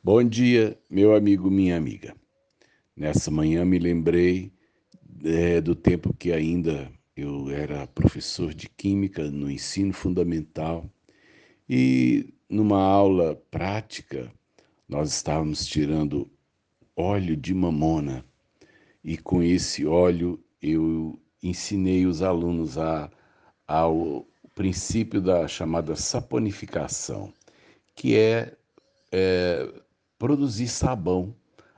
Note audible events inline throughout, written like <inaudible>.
Bom dia, meu amigo, minha amiga. Nessa manhã me lembrei é, do tempo que ainda eu era professor de Química no ensino fundamental e numa aula prática nós estávamos tirando óleo de mamona e com esse óleo eu ensinei os alunos a, ao princípio da chamada saponificação, que é, é produzir sabão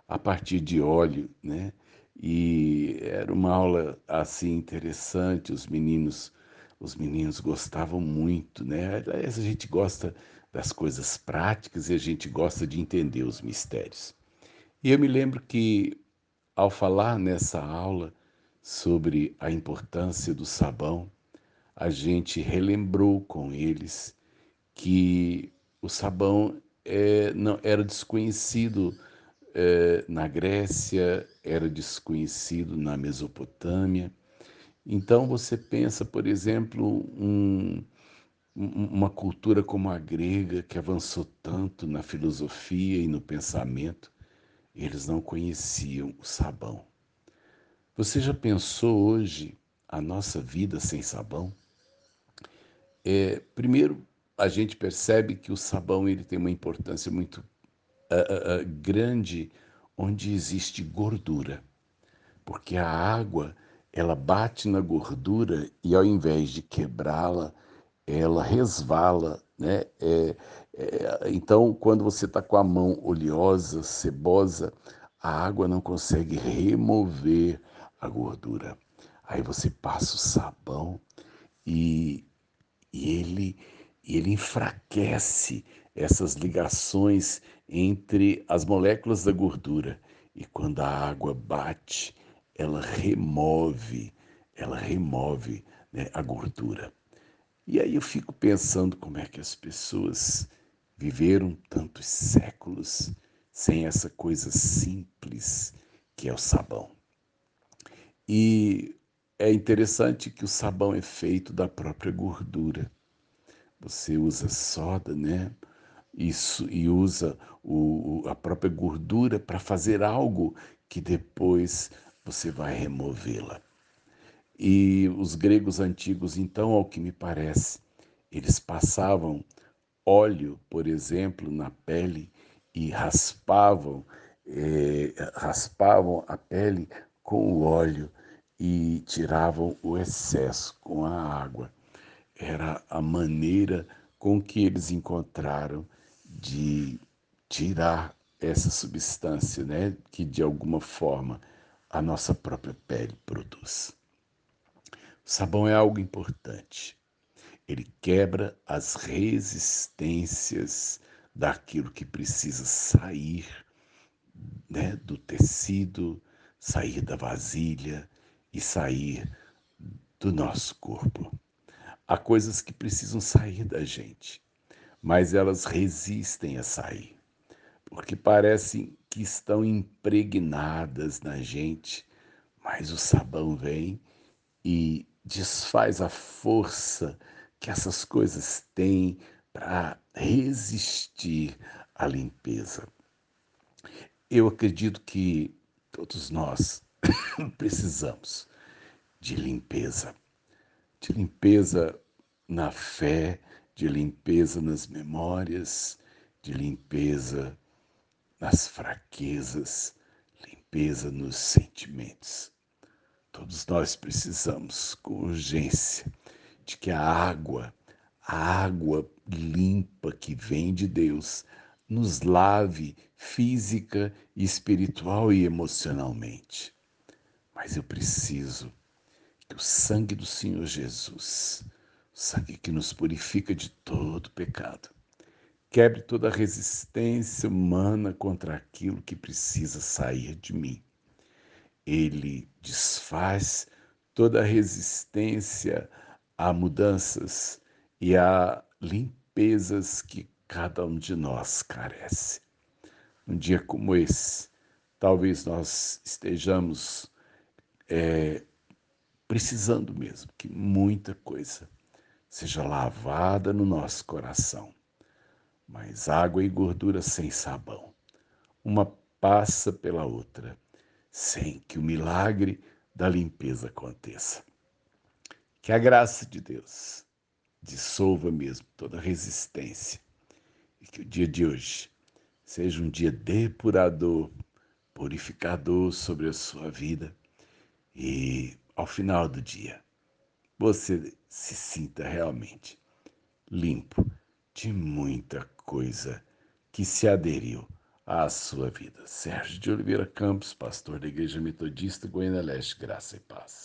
a partir de óleo, né? E era uma aula assim interessante, os meninos, os meninos gostavam muito, né? Aliás, a gente gosta das coisas práticas e a gente gosta de entender os mistérios. E eu me lembro que ao falar nessa aula sobre a importância do sabão, a gente relembrou com eles que o sabão é, não, era desconhecido é, na Grécia, era desconhecido na Mesopotâmia. Então você pensa, por exemplo, um, uma cultura como a grega, que avançou tanto na filosofia e no pensamento, eles não conheciam o sabão. Você já pensou hoje a nossa vida sem sabão? É, primeiro, a gente percebe que o sabão ele tem uma importância muito uh, uh, grande onde existe gordura, porque a água ela bate na gordura e ao invés de quebrá-la, ela resvala, né? É, é, então, quando você está com a mão oleosa, cebosa, a água não consegue remover a gordura. Aí você passa o sabão e, e ele e ele enfraquece essas ligações entre as moléculas da gordura. E quando a água bate, ela remove, ela remove né, a gordura. E aí eu fico pensando como é que as pessoas viveram tantos séculos sem essa coisa simples que é o sabão. E é interessante que o sabão é feito da própria gordura. Você usa soda, né? Isso, e usa o, a própria gordura para fazer algo que depois você vai removê-la. E os gregos antigos, então, ao que me parece, eles passavam óleo, por exemplo, na pele e raspavam, eh, raspavam a pele com o óleo e tiravam o excesso com a água era a maneira com que eles encontraram de tirar essa substância, né, que de alguma forma a nossa própria pele produz. O sabão é algo importante. Ele quebra as resistências daquilo que precisa sair né, do tecido, sair da vasilha e sair do nosso corpo. Há coisas que precisam sair da gente, mas elas resistem a sair, porque parecem que estão impregnadas na gente, mas o sabão vem e desfaz a força que essas coisas têm para resistir à limpeza. Eu acredito que todos nós <coughs> precisamos de limpeza de limpeza na fé, de limpeza nas memórias, de limpeza nas fraquezas, limpeza nos sentimentos. Todos nós precisamos, com urgência, de que a água, a água limpa que vem de Deus, nos lave física, espiritual e emocionalmente. Mas eu preciso o sangue do Senhor Jesus, o sangue que nos purifica de todo pecado, quebre toda resistência humana contra aquilo que precisa sair de mim. Ele desfaz toda resistência a mudanças e a limpezas que cada um de nós carece. Um dia como esse, talvez nós estejamos é, precisando mesmo que muita coisa seja lavada no nosso coração. Mas água e gordura sem sabão uma passa pela outra, sem que o milagre da limpeza aconteça. Que a graça de Deus dissolva mesmo toda resistência e que o dia de hoje seja um dia depurador, purificador sobre a sua vida e ao final do dia você se sinta realmente limpo de muita coisa que se aderiu à sua vida. Sérgio de Oliveira Campos, pastor da Igreja Metodista Goiânia Leste, graça e paz.